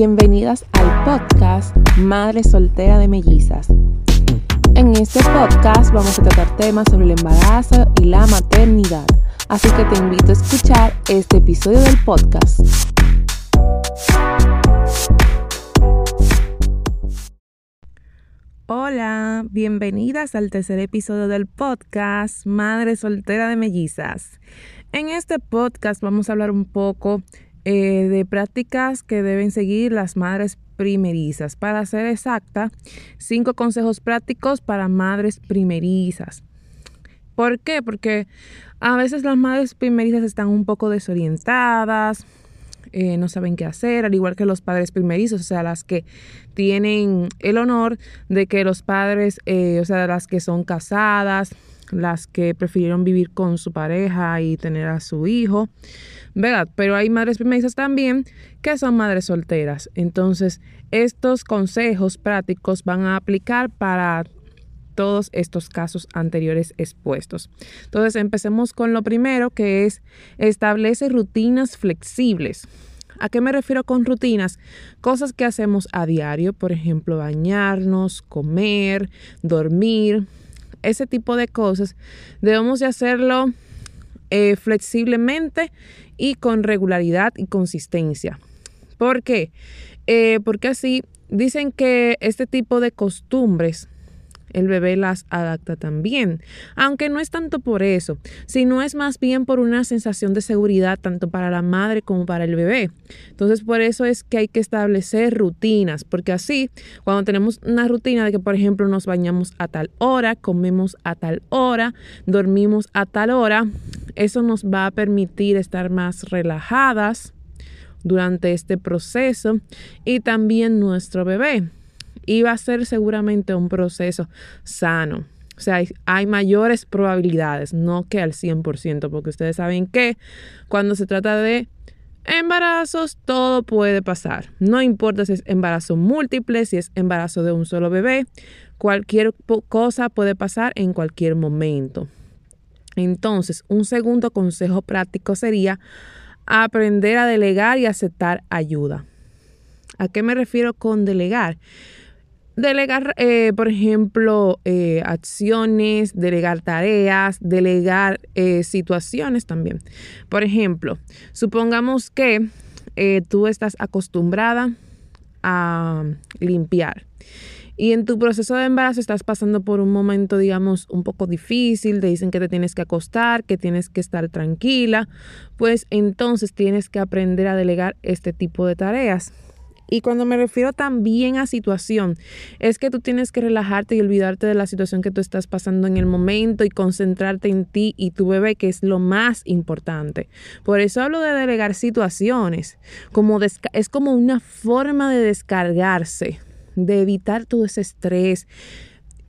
Bienvenidas al podcast Madre Soltera de Mellizas. En este podcast vamos a tratar temas sobre el embarazo y la maternidad, así que te invito a escuchar este episodio del podcast. Hola, bienvenidas al tercer episodio del podcast Madre Soltera de Mellizas. En este podcast vamos a hablar un poco eh, de prácticas que deben seguir las madres primerizas. Para ser exacta, cinco consejos prácticos para madres primerizas. ¿Por qué? Porque a veces las madres primerizas están un poco desorientadas, eh, no saben qué hacer, al igual que los padres primerizos, o sea, las que tienen el honor de que los padres, eh, o sea, las que son casadas, las que prefirieron vivir con su pareja y tener a su hijo, ¿verdad? Pero hay madres primerizas también que son madres solteras. Entonces, estos consejos prácticos van a aplicar para todos estos casos anteriores expuestos. Entonces, empecemos con lo primero que es establece rutinas flexibles. ¿A qué me refiero con rutinas? Cosas que hacemos a diario, por ejemplo, bañarnos, comer, dormir, ese tipo de cosas, debemos de hacerlo eh, flexiblemente y con regularidad y consistencia. ¿Por qué? Eh, porque así dicen que este tipo de costumbres el bebé las adapta también. Aunque no es tanto por eso, sino es más bien por una sensación de seguridad tanto para la madre como para el bebé. Entonces por eso es que hay que establecer rutinas, porque así cuando tenemos una rutina de que por ejemplo nos bañamos a tal hora, comemos a tal hora, dormimos a tal hora, eso nos va a permitir estar más relajadas durante este proceso y también nuestro bebé y va a ser seguramente un proceso sano. O sea, hay, mayores probabilidades, no que al 100%, porque ustedes saben que cuando se trata de embarazos, todo puede pasar. No importa si es embarazo múltiple, si es embarazo de un solo bebé, cualquier cosa puede pasar en cualquier momento. Entonces, un segundo consejo práctico sería aprender a delegar y aceptar ayuda. ¿A qué me refiero con delegar? Delegar, eh, por ejemplo, eh, acciones, delegar tareas, delegar eh, situaciones también. Por ejemplo, supongamos que tú estás acostumbrada a limpiar y en tu proceso de embarazo estás pasando por un momento, digamos, un poco difícil, te dicen que te tienes que acostar, que tienes que estar tranquila, pues entonces tienes que aprender a delegar este tipo de tareas. Y cuando me refiero también a situación, es que tú tienes que relajarte y olvidarte de la situación que tú estás pasando en el momento y concentrarte en ti y tu bebé, que es lo más importante. Por eso hablo de delegar situaciones, como es como una forma de descargarse, de evitar todo ese estrés,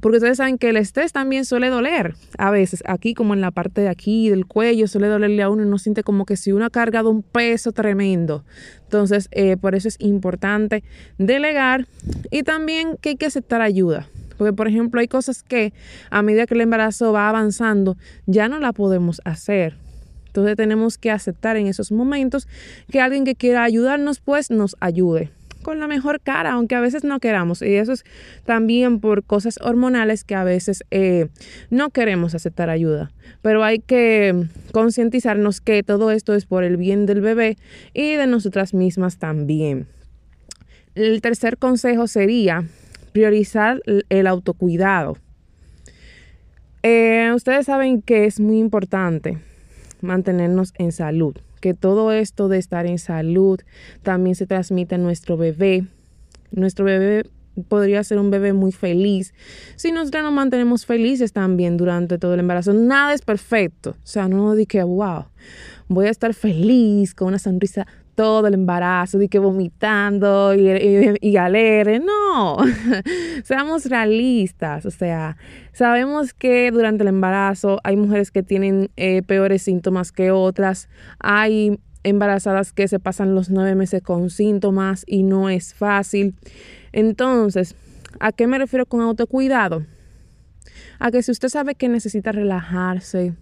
porque ustedes saben que el estrés también suele doler a veces, aquí como en la parte de aquí del cuello, suele dolerle a uno y uno siente como que si uno ha cargado un peso tremendo. Entonces, eh, por eso es importante delegar y también que hay que aceptar ayuda. Porque, por ejemplo, hay cosas que a medida que el embarazo va avanzando, ya no la podemos hacer. Entonces tenemos que aceptar en esos momentos que alguien que quiera ayudarnos, pues nos ayude con la mejor cara, aunque a veces no queramos. Y eso es también por cosas hormonales que a veces eh, no queremos aceptar ayuda. Pero hay que concientizarnos que todo esto es por el bien del bebé y de nosotras mismas también. El tercer consejo sería priorizar el autocuidado. Eh, ustedes saben que es muy importante mantenernos en salud que todo esto de estar en salud también se transmite a nuestro bebé. Nuestro bebé podría ser un bebé muy feliz. Si nosotros nos mantenemos felices también durante todo el embarazo, nada es perfecto. O sea, no que wow, voy a estar feliz con una sonrisa todo el embarazo, de que vomitando y, y, alegre. No, seamos realistas. O sea, sabemos que durante el embarazo hay mujeres que tienen eh, peores síntomas que otras. Hay embarazadas que se pasan los nueve meses con síntomas y no es fácil. Entonces, ¿a qué me refiero con autocuidado? A que si usted sabe que necesita relajarse,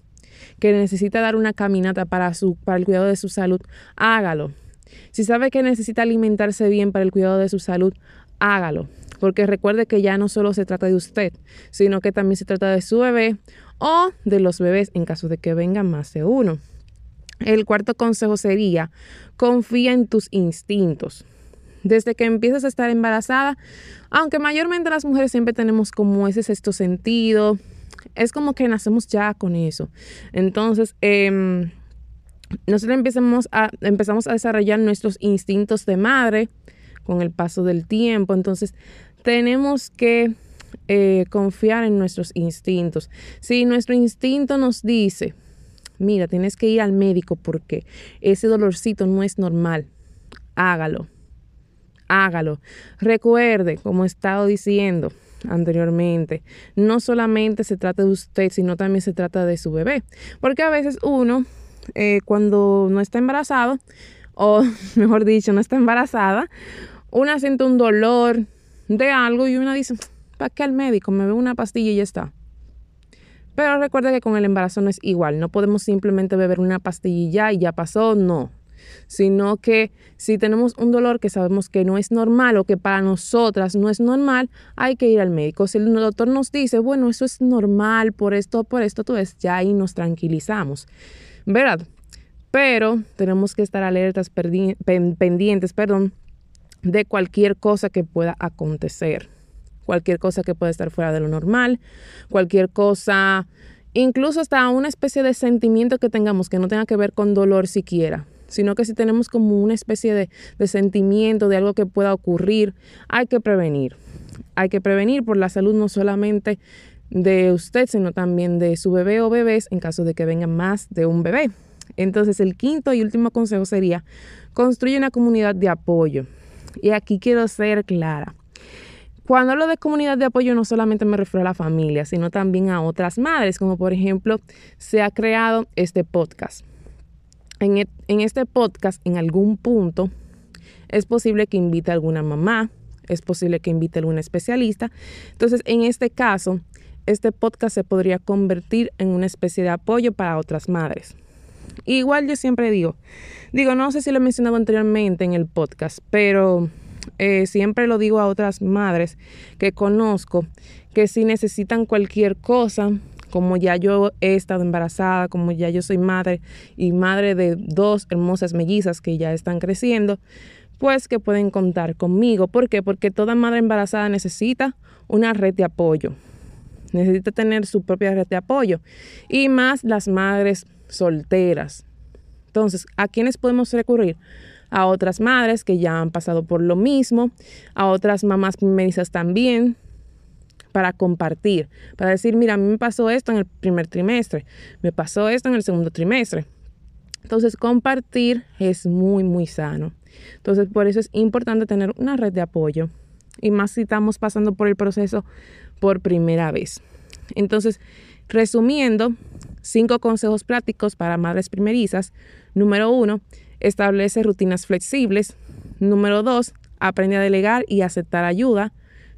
que necesita dar una caminata para, su, para el cuidado de su salud, hágalo Si sabe que necesita alimentarse bien para el cuidado de su salud, hágalo. Porque recuerde que ya no solo se trata de usted, sino que también se trata de su bebé o de los bebés en caso de que vengan más de uno. El cuarto consejo sería, confía en tus instintos. Desde que empiezas a estar embarazada, aunque mayormente las mujeres siempre tenemos como ese sexto sentido, es como que nacemos ya con eso. Entonces, eh, nosotros empezamos a, empezamos a desarrollar nuestros instintos de madre con el paso del tiempo. Entonces, tenemos que eh, confiar en nuestros instintos. Si nuestro instinto nos dice, mira, tienes que ir al médico porque ese dolorcito no es normal, hágalo, hágalo. Recuerde, como he estado diciendo anteriormente, no solamente se trata de usted, sino también se trata de su bebé, porque a veces uno, eh, cuando no está embarazado, o mejor dicho, no está embarazada, una siente un dolor de algo y una dice, ¿para qué al médico? Me veo una pastilla y ya está. Pero recuerda que con el embarazo no es igual. No podemos simplemente beber una pastilla y ya pasó. No. Sino que si tenemos un dolor que sabemos que no es normal o que para nosotras no es normal, hay que ir al médico. Si el doctor nos dice, bueno, eso es normal por esto, por esto, tú ves, ya ahí nos tranquilizamos. ¿Verdad? Pero tenemos que estar alertas, pendientes, perdón, de cualquier cosa que pueda acontecer cualquier cosa que pueda estar fuera de lo normal, cualquier cosa, incluso hasta una especie de sentimiento que tengamos que no tenga que ver con dolor siquiera, sino que si tenemos como una especie de, de sentimiento de algo que pueda ocurrir, hay que prevenir. Hay que prevenir por la salud no solamente de usted, sino también de su bebé o bebés en caso de que venga más de un bebé. Entonces, el quinto y último consejo sería, construye una comunidad de apoyo. Y aquí quiero ser clara. Cuando hablo de comunidad de apoyo no solamente me refiero a la familia, sino también a otras madres, como por ejemplo se ha creado este podcast. En, e, este podcast, en algún punto, es posible que invite a alguna mamá, es posible que invite a algún especialista. Entonces, en este caso, este podcast se podría convertir en una especie de apoyo para otras madres. Igual yo siempre digo, digo, no sé si lo he mencionado anteriormente en el podcast, pero eh, siempre lo digo a otras madres que conozco, que si necesitan cualquier cosa, como ya yo he estado embarazada, como ya yo soy madre y madre de dos hermosas mellizas que ya están creciendo, pues que pueden contar conmigo. ¿Por qué? Porque toda madre embarazada necesita una red de apoyo. Necesita tener su propia red de apoyo. Y más las madres solteras. Entonces, ¿a quiénes podemos recurrir? a otras madres que ya han pasado por lo mismo, a otras mamás primerizas también, para compartir, para decir, mira, a mí me pasó esto en el primer trimestre, me pasó esto en el segundo trimestre. Entonces, compartir es muy, muy sano. Entonces, por eso es importante tener una red de apoyo. Y más si estamos pasando por el proceso por primera vez. Entonces, resumiendo, cinco consejos prácticos para madres primerizas. Número uno, Establece rutinas flexibles. Número dos, aprende a delegar y aceptar ayuda.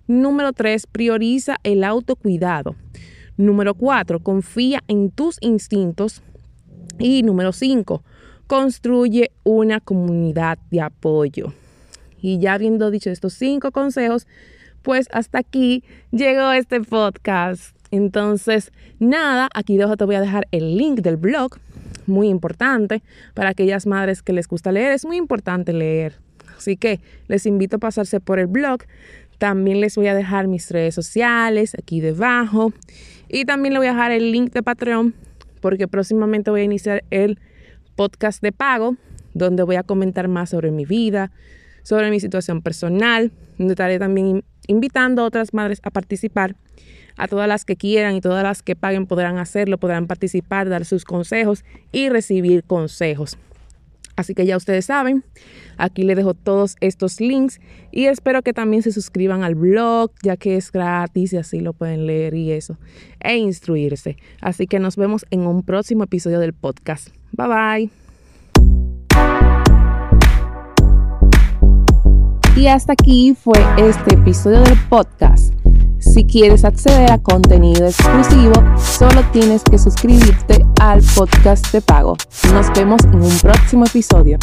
Número tres, prioriza el autocuidado. Número cuatro, confía en tus instintos. Y número cinco, construye una comunidad de apoyo. Y ya habiendo dicho estos cinco consejos, pues hasta aquí llegó este podcast. Entonces, nada, aquí debajo te voy a dejar el link del blog muy importante para aquellas madres que les gusta leer. Es muy importante leer. Así que les invito a pasarse por el blog. También les voy a dejar mis redes sociales aquí debajo. Y también le voy a dejar el link de Patreon porque próximamente voy a iniciar el podcast de pago donde voy a comentar más sobre mi vida, sobre mi situación personal, donde estaré también invitando a otras madres a participar a todas las que quieran y todas las que paguen podrán hacerlo, podrán participar, dar sus consejos y recibir consejos. Así que ya ustedes saben, aquí les dejo todos estos links y espero que también se suscriban al blog, ya que es gratis y así lo pueden leer y eso, e instruirse. Así que nos vemos en un próximo episodio del podcast. Bye bye. Y hasta aquí fue este episodio del podcast. Si quieres acceder a contenido exclusivo, solo tienes que suscribirte al podcast de pago. Nos vemos en un próximo episodio.